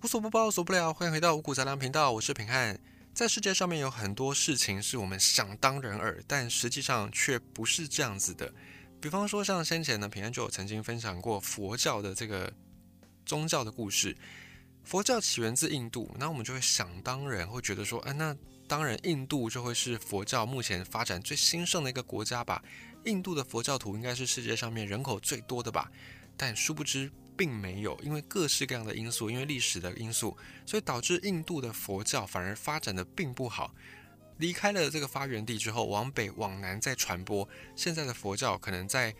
无所不包，无所不聊，欢迎回到五谷杂粮频道，我是平汉。在世界上面有很多事情是我们想当然耳，但实际上却不是这样子的。比方说，像先前呢，平安就有曾经分享过佛教的这个宗教的故事。佛教起源自印度，那我们就会想当然会觉得说，哎，那当然印度就会是佛教目前发展最兴盛的一个国家吧？印度的佛教徒应该是世界上面人口最多的吧？但殊不知。并没有，因为各式各样的因素，因为历史的因素，所以导致印度的佛教反而发展的并不好。离开了这个发源地之后，往北往南再传播，现在的佛教可能在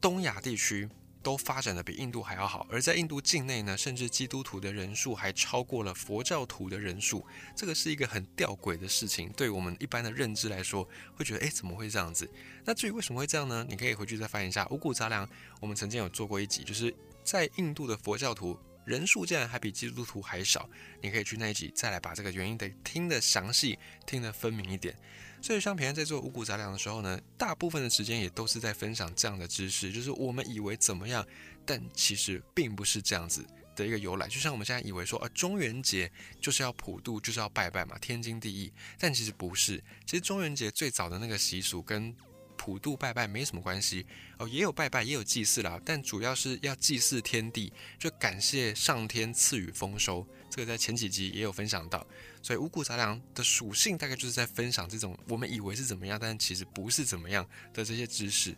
东亚地区都发展的比印度还要好。而在印度境内呢，甚至基督徒的人数还超过了佛教徒的人数，这个是一个很吊诡的事情。对我们一般的认知来说，会觉得诶，怎么会这样子？那至于为什么会这样呢？你可以回去再翻一下五谷杂粮，我们曾经有做过一集，就是。在印度的佛教徒人数竟然还比基督徒还少，你可以去那一集再来把这个原因得听得详细、听得分明一点。所以，像平安在做五谷杂粮的时候呢，大部分的时间也都是在分享这样的知识，就是我们以为怎么样，但其实并不是这样子的一个由来。就像我们现在以为说，呃，中元节就是要普渡，就是要拜拜嘛，天经地义。但其实不是，其实中元节最早的那个习俗跟普渡拜拜没什么关系哦，也有拜拜，也有祭祀啦，但主要是要祭祀天地，就感谢上天赐予丰收。这个在前几集也有分享到，所以五谷杂粮的属性大概就是在分享这种我们以为是怎么样，但其实不是怎么样的这些知识。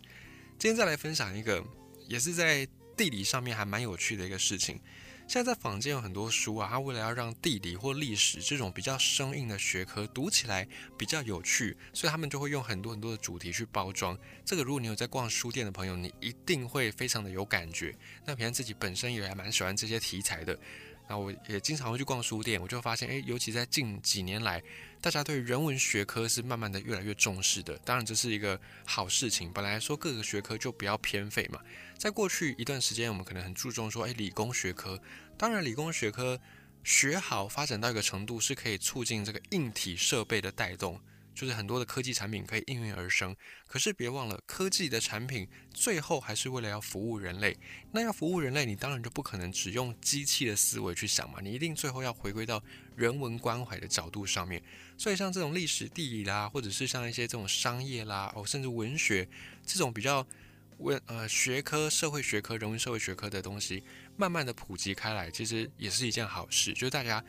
今天再来分享一个，也是在地理上面还蛮有趣的一个事情。现在在坊间有很多书啊，它为了要让地理或历史这种比较生硬的学科读起来比较有趣，所以他们就会用很多很多的主题去包装。这个如果你有在逛书店的朋友，你一定会非常的有感觉。那平安自己本身也还蛮喜欢这些题材的。那我也经常会去逛书店，我就发现，诶，尤其在近几年来，大家对人文学科是慢慢的越来越重视的。当然，这是一个好事情。本来说各个学科就不要偏废嘛。在过去一段时间，我们可能很注重说，诶，理工学科。当然，理工学科学好发展到一个程度，是可以促进这个硬体设备的带动。就是很多的科技产品可以应运而生，可是别忘了，科技的产品最后还是为了要服务人类。那要服务人类，你当然就不可能只用机器的思维去想嘛，你一定最后要回归到人文关怀的角度上面。所以像这种历史地理啦，或者是像一些这种商业啦，哦，甚至文学这种比较文呃学科、社会学科、人文社会学科的东西，慢慢的普及开来，其实也是一件好事。就是大家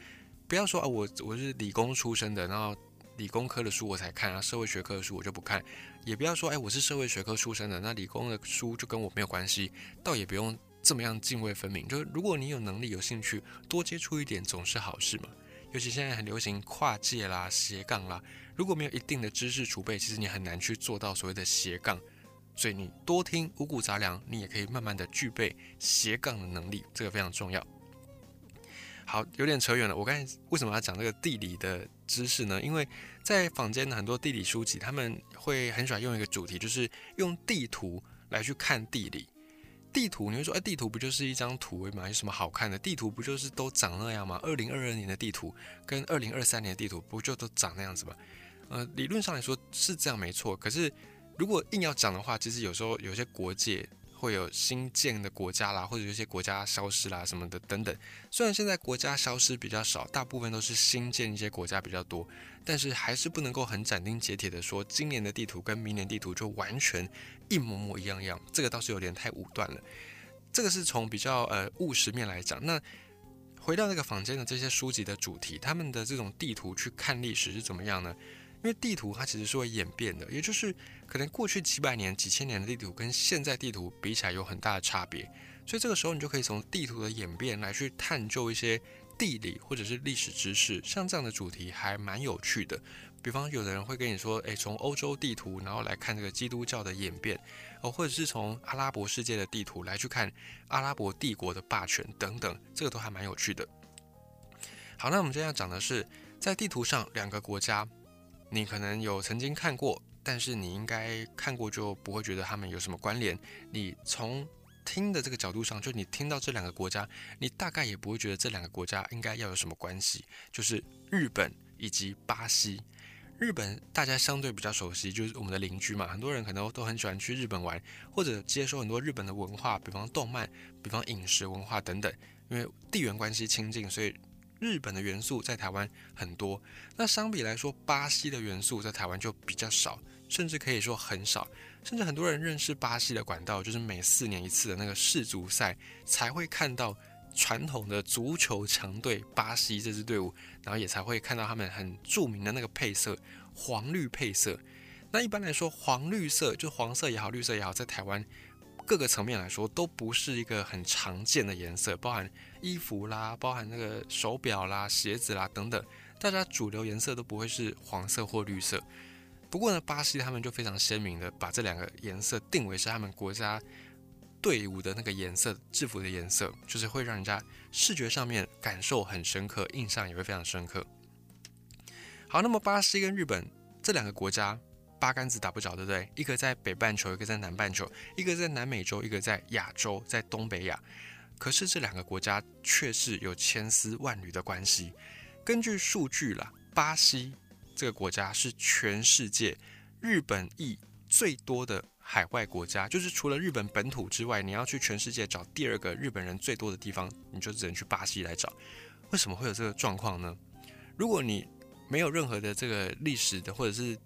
不要说啊，我我是理工出身的，然后。理工科的书我才看啊，社会学科的书我就不看。也不要说，哎，我是社会学科出身的，那理工的书就跟我没有关系。倒也不用这么样泾渭分明。就是如果你有能力、有兴趣，多接触一点总是好事嘛。尤其现在很流行跨界啦、斜杠啦。如果没有一定的知识储备，其实你很难去做到所谓的斜杠。所以你多听五谷杂粮，你也可以慢慢的具备斜杠的能力，这个非常重要。好，有点扯远了。我刚才为什么要讲这个地理的知识呢？因为在坊间的很多地理书籍，他们会很喜欢用一个主题，就是用地图来去看地理。地图，你会说，哎，地图不就是一张图吗？有什么好看的？地图不就是都长那样吗？二零二二年的地图跟二零二三年的地图不就都长那样子吗？呃，理论上来说是这样没错。可是如果硬要讲的话，其实有时候有些国界。会有新建的国家啦，或者有些国家消失啦什么的等等。虽然现在国家消失比较少，大部分都是新建一些国家比较多，但是还是不能够很斩钉截铁的说今年的地图跟明年地图就完全一模模一样样。这个倒是有点太武断了。这个是从比较呃务实面来讲。那回到那个房间的这些书籍的主题，他们的这种地图去看历史是怎么样呢？因为地图它其实是会演变的，也就是可能过去几百年、几千年的地图跟现在地图比起来有很大的差别，所以这个时候你就可以从地图的演变来去探究一些地理或者是历史知识，像这样的主题还蛮有趣的。比方有的人会跟你说，诶，从欧洲地图然后来看这个基督教的演变，哦，或者是从阿拉伯世界的地图来去看阿拉伯帝国的霸权等等，这个都还蛮有趣的。好，那我们今天要讲的是在地图上两个国家。你可能有曾经看过，但是你应该看过就不会觉得他们有什么关联。你从听的这个角度上，就你听到这两个国家，你大概也不会觉得这两个国家应该要有什么关系。就是日本以及巴西。日本大家相对比较熟悉，就是我们的邻居嘛，很多人可能都很喜欢去日本玩，或者接受很多日本的文化，比方动漫，比方饮食文化等等。因为地缘关系亲近，所以日本的元素在台湾很多，那相比来说，巴西的元素在台湾就比较少，甚至可以说很少。甚至很多人认识巴西的管道，就是每四年一次的那个世足赛才会看到传统的足球强队巴西这支队伍，然后也才会看到他们很著名的那个配色黄绿配色。那一般来说，黄绿色就黄色也好，绿色也好，在台湾。各个层面来说，都不是一个很常见的颜色，包含衣服啦，包含那个手表啦、鞋子啦等等，大家主流颜色都不会是黄色或绿色。不过呢，巴西他们就非常鲜明的把这两个颜色定为是他们国家队伍的那个颜色，制服的颜色，就是会让人家视觉上面感受很深刻，印象也会非常深刻。好，那么巴西跟日本这两个国家。八竿子打不着，对不对？一个在北半球，一个在南半球，一个在南美洲，一个在亚洲，在东北亚。可是这两个国家却是有千丝万缕的关系。根据数据啦，巴西这个国家是全世界日本裔最多的海外国家，就是除了日本本土之外，你要去全世界找第二个日本人最多的地方，你就只能去巴西来找。为什么会有这个状况呢？如果你没有任何的这个历史的或者是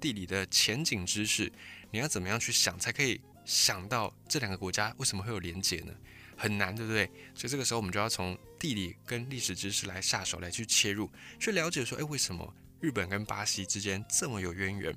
地理的前景知识，你要怎么样去想才可以想到这两个国家为什么会有连结呢？很难，对不对？所以这个时候我们就要从地理跟历史知识来下手，来去切入，去了解说，哎，为什么日本跟巴西之间这么有渊源？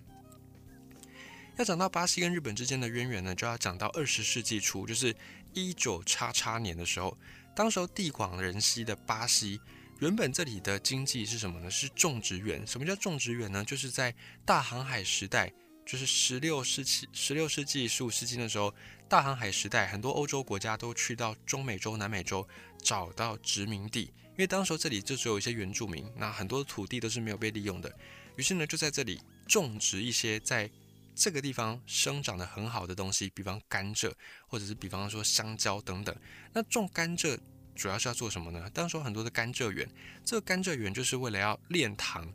要讲到巴西跟日本之间的渊源呢，就要讲到二十世纪初，就是一九叉叉年的时候，当时候地广人稀的巴西。原本这里的经济是什么呢？是种植园。什么叫种植园呢？就是在大航海时代，就是十六世纪、十六世纪、十五世纪的时候，大航海时代，很多欧洲国家都去到中美洲、南美洲找到殖民地，因为当时这里就只有一些原住民，那很多土地都是没有被利用的。于是呢，就在这里种植一些在这个地方生长的很好的东西，比方甘蔗，或者是比方说香蕉等等。那种甘蔗。主要是要做什么呢？当时有很多的甘蔗园，这个甘蔗园就是为了要炼糖，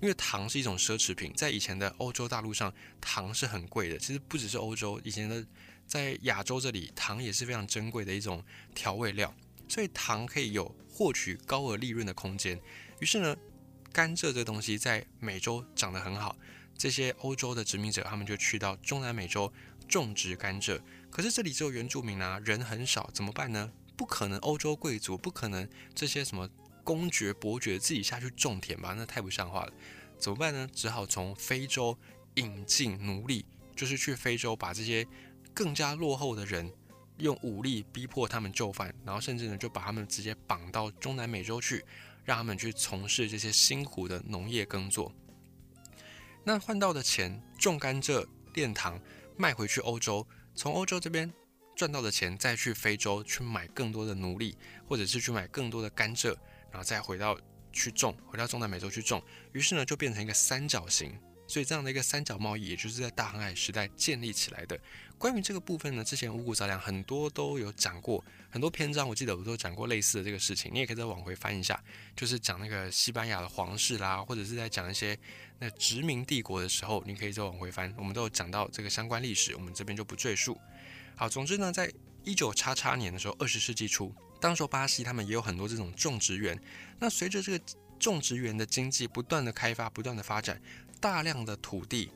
因为糖是一种奢侈品，在以前的欧洲大陆上，糖是很贵的。其实不只是欧洲，以前的在亚洲这里，糖也是非常珍贵的一种调味料，所以糖可以有获取高额利润的空间。于是呢，甘蔗这东西在美洲长得很好，这些欧洲的殖民者他们就去到中南美洲种植甘蔗，可是这里只有原住民啊，人很少，怎么办呢？不可能，欧洲贵族不可能这些什么公爵、伯爵自己下去种田吧？那太不像话了。怎么办呢？只好从非洲引进奴隶，就是去非洲把这些更加落后的人用武力逼迫他们就范，然后甚至呢就把他们直接绑到中南美洲去，让他们去从事这些辛苦的农业耕作。那换到的钱，种甘蔗、炼糖，卖回去欧洲，从欧洲这边。赚到的钱再去非洲去买更多的奴隶，或者是去买更多的甘蔗，然后再回到去种，回到中南美洲去种，于是呢就变成一个三角形。所以这样的一个三角贸易，也就是在大航海时代建立起来的。关于这个部分呢，之前五谷杂粮很多都有讲过，很多篇章我记得我都讲过类似的这个事情。你也可以再往回翻一下，就是讲那个西班牙的皇室啦，或者是在讲一些那殖民帝国的时候，你可以再往回翻，我们都有讲到这个相关历史，我们这边就不赘述。好，总之呢，在一九叉叉年的时候，二十世纪初，当时巴西他们也有很多这种种植园。那随着这个种植园的经济不断的开发、不断的发展，大量的土地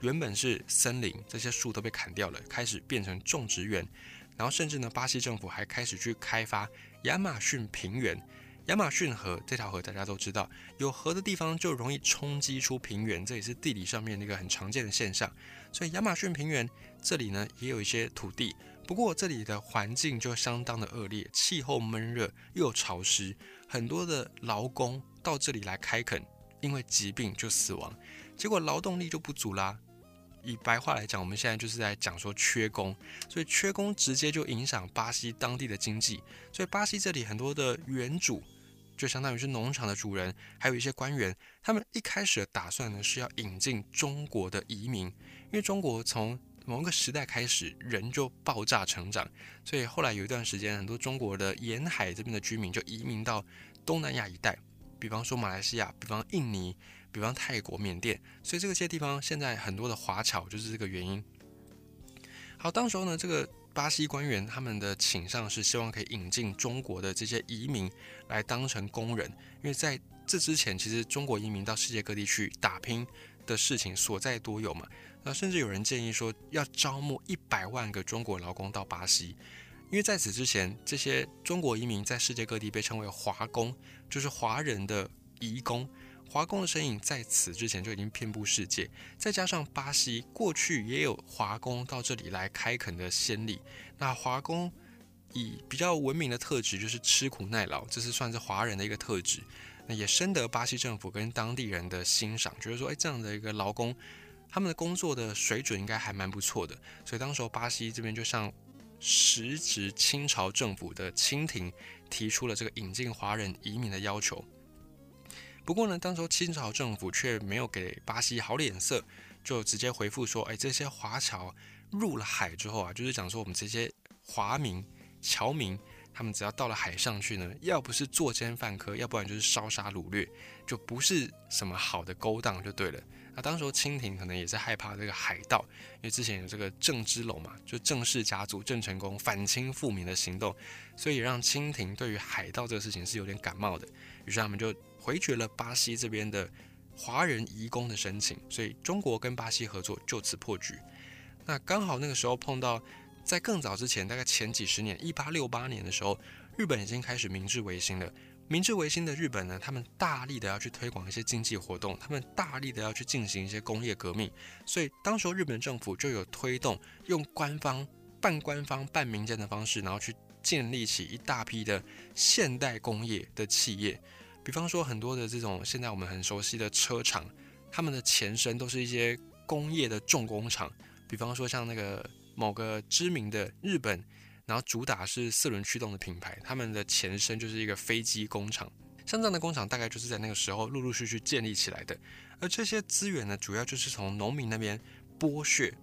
原本是森林，这些树都被砍掉了，开始变成种植园。然后甚至呢，巴西政府还开始去开发亚马逊平原。亚马逊河这条河大家都知道，有河的地方就容易冲击出平原，这也是地理上面的一个很常见的现象。所以亚马逊平原这里呢也有一些土地，不过这里的环境就相当的恶劣，气候闷热又潮湿，很多的劳工到这里来开垦，因为疾病就死亡，结果劳动力就不足啦。以白话来讲，我们现在就是在讲说缺工，所以缺工直接就影响巴西当地的经济，所以巴西这里很多的原主。就相当于是农场的主人，还有一些官员，他们一开始的打算呢是要引进中国的移民，因为中国从某个时代开始人就爆炸成长，所以后来有一段时间，很多中国的沿海这边的居民就移民到东南亚一带，比方说马来西亚，比方印尼，比方泰国、缅甸，所以这些地方现在很多的华侨就是这个原因。好，当时候呢，这个。巴西官员他们的倾向是希望可以引进中国的这些移民来当成工人，因为在这之前，其实中国移民到世界各地去打拼的事情所在多有嘛。那甚至有人建议说，要招募一百万个中国劳工到巴西，因为在此之前，这些中国移民在世界各地被称为华工，就是华人的移工。华工的身影在此之前就已经遍布世界，再加上巴西过去也有华工到这里来开垦的先例。那华工以比较文明的特质，就是吃苦耐劳，这是算是华人的一个特质。那也深得巴西政府跟当地人的欣赏，觉得说，哎，这样的一个劳工，他们的工作的水准应该还蛮不错的。所以当时候巴西这边就向时值清朝政府的清廷提出了这个引进华人移民的要求。不过呢，当时清朝政府却没有给巴西好脸色，就直接回复说：“哎，这些华侨入了海之后啊，就是讲说我们这些华民、侨民，他们只要到了海上去呢，要不是作奸犯科，要不然就是烧杀掳掠，就不是什么好的勾当，就对了。那当时清廷可能也是害怕这个海盗，因为之前有这个郑芝龙嘛，就郑氏家族郑成功反清复明的行动，所以让清廷对于海盗这个事情是有点感冒的，于是他们就。”回绝了巴西这边的华人移工的申请，所以中国跟巴西合作就此破局。那刚好那个时候碰到，在更早之前，大概前几十年，一八六八年的时候，日本已经开始明治维新了。明治维新的日本呢，他们大力的要去推广一些经济活动，他们大力的要去进行一些工业革命，所以当时候日本政府就有推动用官方、半官方、半民间的方式，然后去建立起一大批的现代工业的企业。比方说，很多的这种现在我们很熟悉的车厂，他们的前身都是一些工业的重工厂。比方说，像那个某个知名的日本，然后主打是四轮驱动的品牌，他们的前身就是一个飞机工厂。像这样的工厂，大概就是在那个时候陆陆续续建立起来的。而这些资源呢，主要就是从农民那边剥削，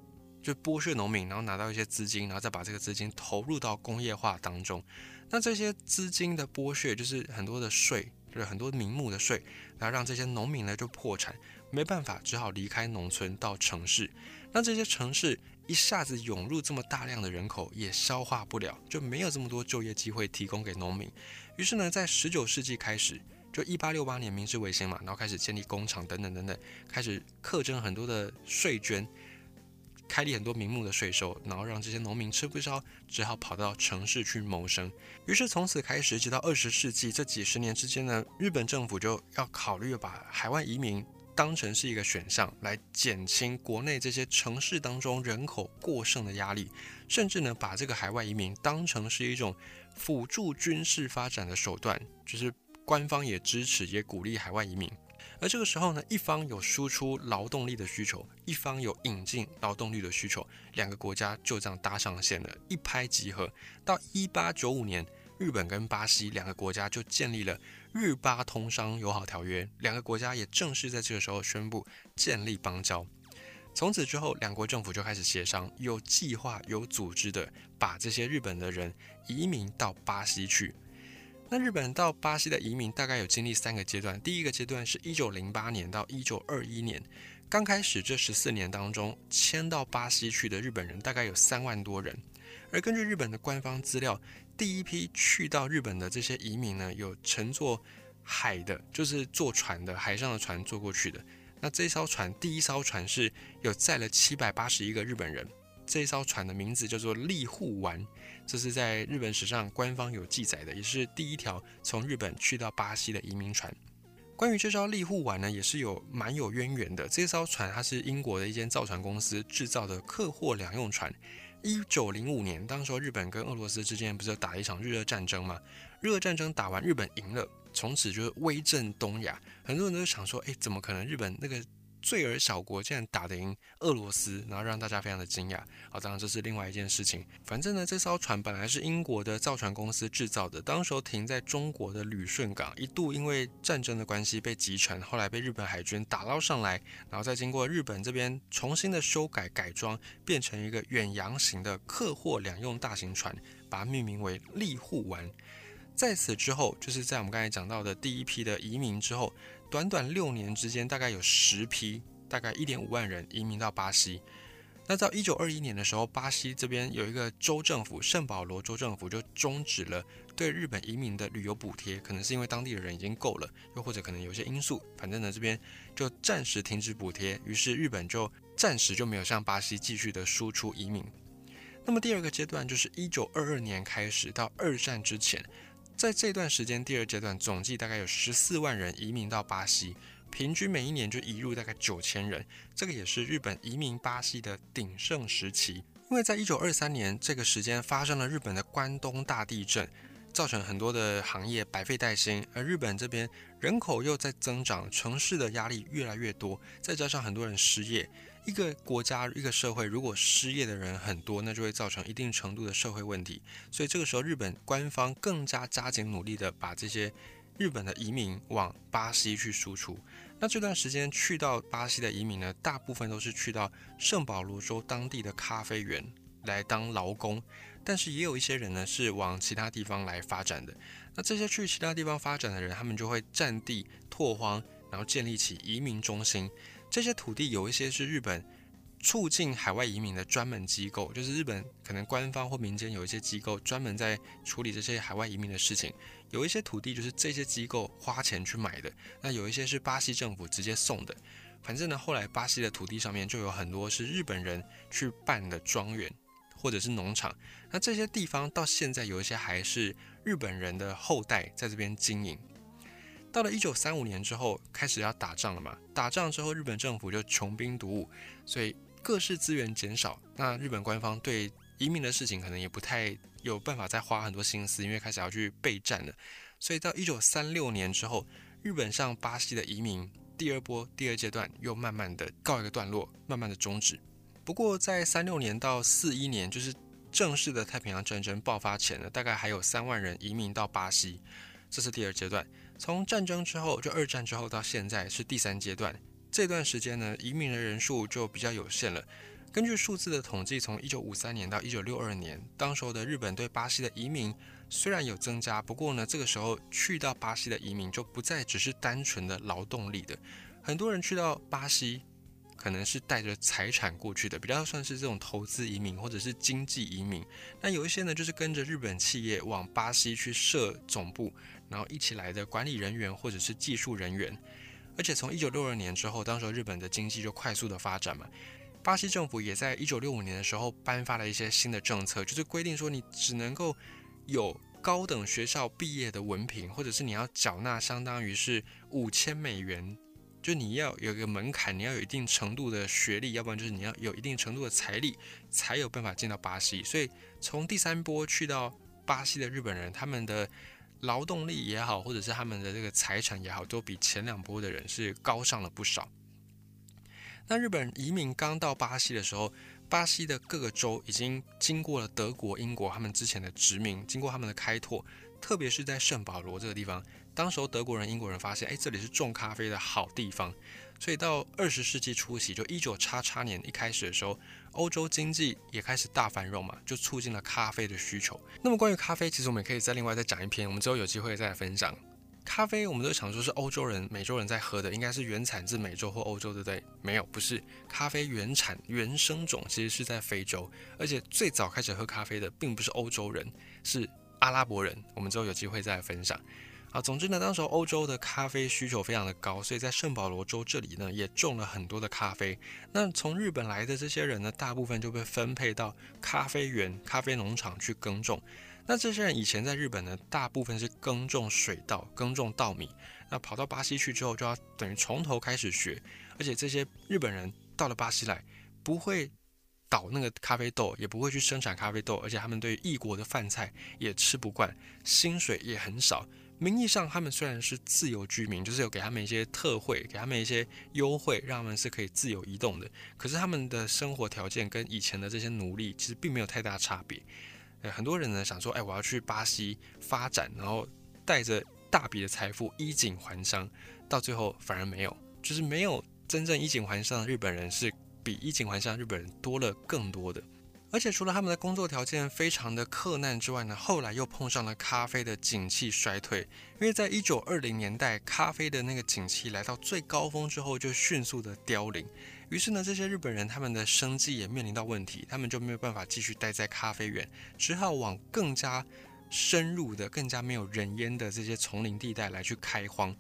就剥削农民，然后拿到一些资金，然后再把这个资金投入到工业化当中。那这些资金的剥削，就是很多的税。就是很多名目的税，然后让这些农民呢就破产，没办法，只好离开农村到城市。那这些城市一下子涌入这么大量的人口，也消化不了，就没有这么多就业机会提供给农民。于是呢，在十九世纪开始，就一八六八年明治维新嘛，然后开始建立工厂等等等等，开始课征很多的税捐。开立很多名目的税收，然后让这些农民吃不消，只好跑到城市去谋生。于是从此开始，直到二十世纪这几十年之间呢，日本政府就要考虑把海外移民当成是一个选项，来减轻国内这些城市当中人口过剩的压力，甚至呢把这个海外移民当成是一种辅助军事发展的手段，就是官方也支持也鼓励海外移民。而这个时候呢，一方有输出劳动力的需求，一方有引进劳动力的需求，两个国家就这样搭上线了，一拍即合。到一八九五年，日本跟巴西两个国家就建立了日巴通商友好条约，两个国家也正式在这个时候宣布建立邦交。从此之后，两国政府就开始协商，有计划、有组织的把这些日本的人移民到巴西去。那日本到巴西的移民大概有经历三个阶段。第一个阶段是一九零八年到一九二一年，刚开始这十四年当中，迁到巴西去的日本人大概有三万多人。而根据日本的官方资料，第一批去到日本的这些移民呢，有乘坐海的，就是坐船的，海上的船坐过去的。那这艘船，第一艘船是有载了七百八十一个日本人。这艘船的名字叫做利户丸，这是在日本史上官方有记载的，也是第一条从日本去到巴西的移民船。关于这艘利户丸呢，也是有蛮有渊源的。这艘船它是英国的一间造船公司制造的客货两用船。一九零五年，当时候日本跟俄罗斯之间不是打了一场日俄战争吗？日俄战争打完，日本赢了，从此就是威震东亚。很多人都想说，哎，怎么可能日本那个？罪而小国竟然打得赢俄罗斯，然后让大家非常的惊讶。好，当然这是另外一件事情。反正呢，这艘船本来是英国的造船公司制造的，当时候停在中国的旅顺港，一度因为战争的关系被击沉，后来被日本海军打捞上来，然后再经过日本这边重新的修改改装，变成一个远洋型的客货两用大型船，把它命名为利户丸。在此之后，就是在我们刚才讲到的第一批的移民之后。短短六年之间，大概有十批，大概一点五万人移民到巴西。那到一九二一年的时候，巴西这边有一个州政府圣保罗州政府就终止了对日本移民的旅游补贴，可能是因为当地的人已经够了，又或者可能有些因素，反正呢这边就暂时停止补贴，于是日本就暂时就没有向巴西继续的输出移民。那么第二个阶段就是一九二二年开始到二战之前，在这段时间，第二阶段总计大概有十四万人移民到巴西。平均每一年就移入大概九千人，这个也是日本移民巴西的鼎盛时期。因为在一九二三年这个时间发生了日本的关东大地震，造成很多的行业百废待兴，而日本这边人口又在增长，城市的压力越来越多，再加上很多人失业，一个国家一个社会如果失业的人很多，那就会造成一定程度的社会问题。所以这个时候，日本官方更加加紧努力的把这些日本的移民往巴西去输出。那这段时间去到巴西的移民呢，大部分都是去到圣保罗州当地的咖啡园来当劳工，但是也有一些人呢是往其他地方来发展的。那这些去其他地方发展的人，他们就会占地拓荒，然后建立起移民中心。这些土地有一些是日本。促进海外移民的专门机构，就是日本可能官方或民间有一些机构专门在处理这些海外移民的事情。有一些土地就是这些机构花钱去买的，那有一些是巴西政府直接送的。反正呢，后来巴西的土地上面就有很多是日本人去办的庄园或者是农场。那这些地方到现在有一些还是日本人的后代在这边经营。到了一九三五年之后，开始要打仗了嘛？打仗之后，日本政府就穷兵黩武，所以。各式资源减少，那日本官方对移民的事情可能也不太有办法再花很多心思，因为开始要去备战了。所以到一九三六年之后，日本向巴西的移民第二波、第二阶段又慢慢的告一个段落，慢慢的终止。不过在三六年到四一年，就是正式的太平洋战争爆发前呢，大概还有三万人移民到巴西，这是第二阶段。从战争之后，就二战之后到现在是第三阶段。这段时间呢，移民的人数就比较有限了。根据数字的统计，从一九五三年到一九六二年，当时候的日本对巴西的移民虽然有增加，不过呢，这个时候去到巴西的移民就不再只是单纯的劳动力的。很多人去到巴西，可能是带着财产过去的，比较算是这种投资移民或者是经济移民。那有一些呢，就是跟着日本企业往巴西去设总部，然后一起来的管理人员或者是技术人员。而且从一九六二年之后，当时日本的经济就快速的发展嘛。巴西政府也在一九六五年的时候颁发了一些新的政策，就是规定说你只能够有高等学校毕业的文凭，或者是你要缴纳相当于是五千美元，就你要有一个门槛，你要有一定程度的学历，要不然就是你要有一定程度的财力，才有办法进到巴西。所以从第三波去到巴西的日本人，他们的。劳动力也好，或者是他们的这个财产也好，都比前两波的人是高上了不少。那日本移民刚到巴西的时候，巴西的各个州已经经过了德国、英国他们之前的殖民，经过他们的开拓，特别是在圣保罗这个地方，当时候德国人、英国人发现，哎，这里是种咖啡的好地方。所以到二十世纪初期，就一九叉叉年一开始的时候，欧洲经济也开始大繁荣嘛，就促进了咖啡的需求。那么关于咖啡，其实我们也可以再另外再讲一篇，我们之后有机会再来分享。咖啡我们都想说是欧洲人、美洲人在喝的，应该是原产自美洲或欧洲，对不对？没有，不是。咖啡原产原生种其实是在非洲，而且最早开始喝咖啡的并不是欧洲人，是阿拉伯人。我们之后有机会再分享。啊，总之呢，当时欧洲的咖啡需求非常的高，所以在圣保罗州这里呢，也种了很多的咖啡。那从日本来的这些人呢，大部分就被分配到咖啡园、咖啡农场去耕种。那这些人以前在日本呢，大部分是耕种水稻、耕种稻米。那跑到巴西去之后，就要等于从头开始学。而且这些日本人到了巴西来，不会倒那个咖啡豆，也不会去生产咖啡豆，而且他们对异国的饭菜也吃不惯，薪水也很少。名义上，他们虽然是自由居民，就是有给他们一些特惠，给他们一些优惠，让他们是可以自由移动的。可是他们的生活条件跟以前的这些奴隶其实并没有太大差别。呃，很多人呢想说，哎，我要去巴西发展，然后带着大笔的财富衣锦还乡，到最后反而没有，就是没有真正衣锦还乡的日本人是比衣锦还乡日本人多了更多的。而且除了他们的工作条件非常的苛难之外呢，后来又碰上了咖啡的景气衰退。因为在一九二零年代，咖啡的那个景气来到最高峰之后，就迅速的凋零。于是呢，这些日本人他们的生计也面临到问题，他们就没有办法继续待在咖啡园，只好往更加深入的、更加没有人烟的这些丛林地带来去开荒。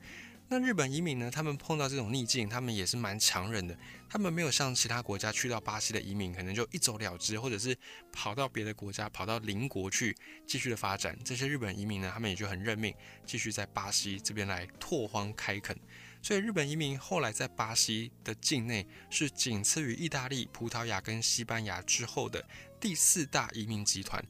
那日本移民呢？他们碰到这种逆境，他们也是蛮强忍的。他们没有像其他国家去到巴西的移民，可能就一走了之，或者是跑到别的国家、跑到邻国去继续的发展。这些日本移民呢，他们也就很认命，继续在巴西这边来拓荒开垦。所以日本移民后来在巴西的境内是仅次于意大利、葡萄牙跟西班牙之后的第四大移民集团。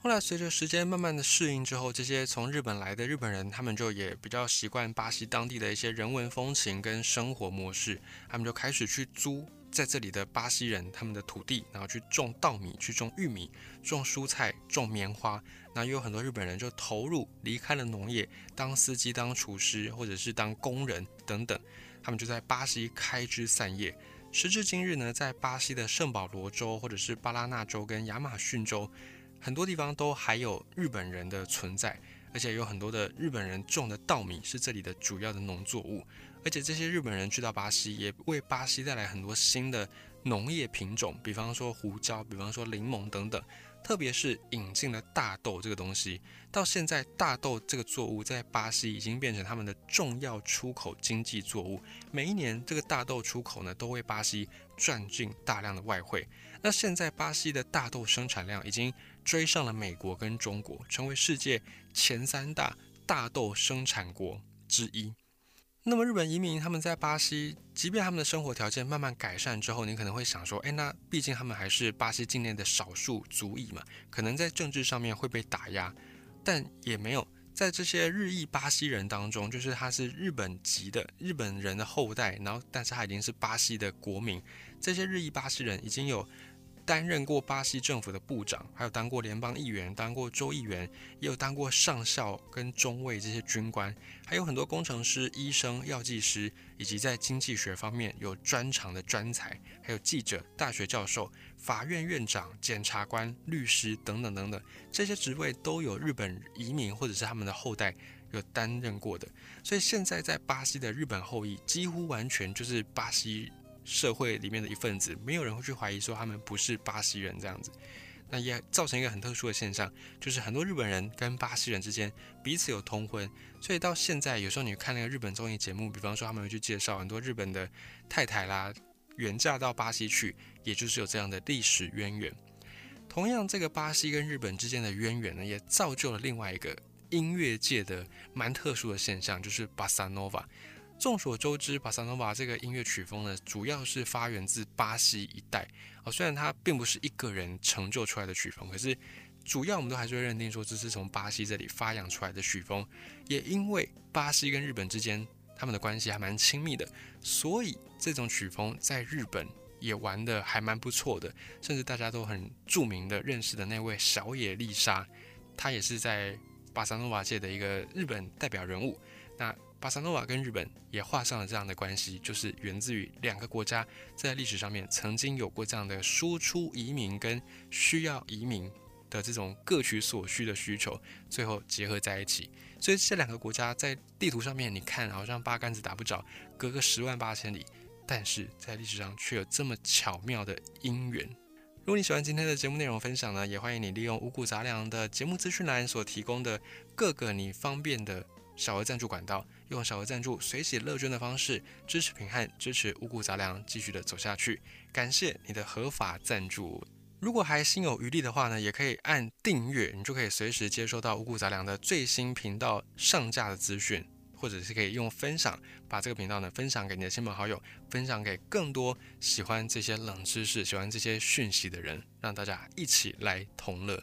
后来随着时间慢慢的适应之后，这些从日本来的日本人，他们就也比较习惯巴西当地的一些人文风情跟生活模式，他们就开始去租在这里的巴西人他们的土地，然后去种稻米、去种玉米、种蔬菜、种棉花。那又有很多日本人就投入离开了农业，当司机、当厨师或者是当工人等等，他们就在巴西开枝散叶。时至今日呢，在巴西的圣保罗州或者是巴拉那州跟亚马逊州。很多地方都还有日本人的存在，而且有很多的日本人种的稻米是这里的主要的农作物。而且这些日本人去到巴西，也为巴西带来很多新的农业品种，比方说胡椒，比方说柠檬等等。特别是引进了大豆这个东西，到现在大豆这个作物在巴西已经变成他们的重要出口经济作物。每一年这个大豆出口呢，都为巴西赚进大量的外汇。那现在巴西的大豆生产量已经。追上了美国跟中国，成为世界前三大大豆生产国之一。那么日本移民他们在巴西，即便他们的生活条件慢慢改善之后，你可能会想说，哎，那毕竟他们还是巴西境内的少数族裔嘛，可能在政治上面会被打压，但也没有在这些日裔巴西人当中，就是他是日本籍的日本人的后代，然后但是他已经是巴西的国民，这些日裔巴西人已经有。担任过巴西政府的部长，还有当过联邦议员，当过州议员，也有当过上校跟中尉这些军官，还有很多工程师、医生、药剂师，以及在经济学方面有专长的专才，还有记者、大学教授、法院院长、检察官、律师等等等等，这些职位都有日本移民或者是他们的后代有担任过的，所以现在在巴西的日本后裔几乎完全就是巴西。社会里面的一份子，没有人会去怀疑说他们不是巴西人这样子，那也造成一个很特殊的现象，就是很多日本人跟巴西人之间彼此有通婚，所以到现在有时候你看那个日本综艺节目，比方说他们会去介绍很多日本的太太啦，远嫁到巴西去，也就是有这样的历史渊源。同样，这个巴西跟日本之间的渊源呢，也造就了另外一个音乐界的蛮特殊的现象，就是巴萨诺瓦。众所周知，巴萨诺瓦这个音乐曲风呢，主要是发源自巴西一带。哦，虽然它并不是一个人成就出来的曲风，可是主要我们都还是会认定说这是从巴西这里发扬出来的曲风。也因为巴西跟日本之间他们的关系还蛮亲密的，所以这种曲风在日本也玩的还蛮不错的。甚至大家都很著名的认识的那位小野丽莎，她也是在巴萨诺瓦界的一个日本代表人物。那巴塞诺瓦跟日本也画上了这样的关系，就是源自于两个国家在历史上面曾经有过这样的输出移民跟需要移民的这种各取所需的需求，最后结合在一起。所以这两个国家在地图上面你看好像八竿子打不着，隔个十万八千里，但是在历史上却有这么巧妙的因缘。如果你喜欢今天的节目内容分享呢，也欢迎你利用五谷杂粮的节目资讯栏所提供的各个你方便的小额赞助管道。用小额赞助、随喜乐捐的方式支持平汉，支持五谷杂粮继续的走下去。感谢你的合法赞助。如果还心有余力的话呢，也可以按订阅，你就可以随时接收到五谷杂粮的最新频道上架的资讯，或者是可以用分享，把这个频道呢分享给你的亲朋好友，分享给更多喜欢这些冷知识、喜欢这些讯息的人，让大家一起来同乐。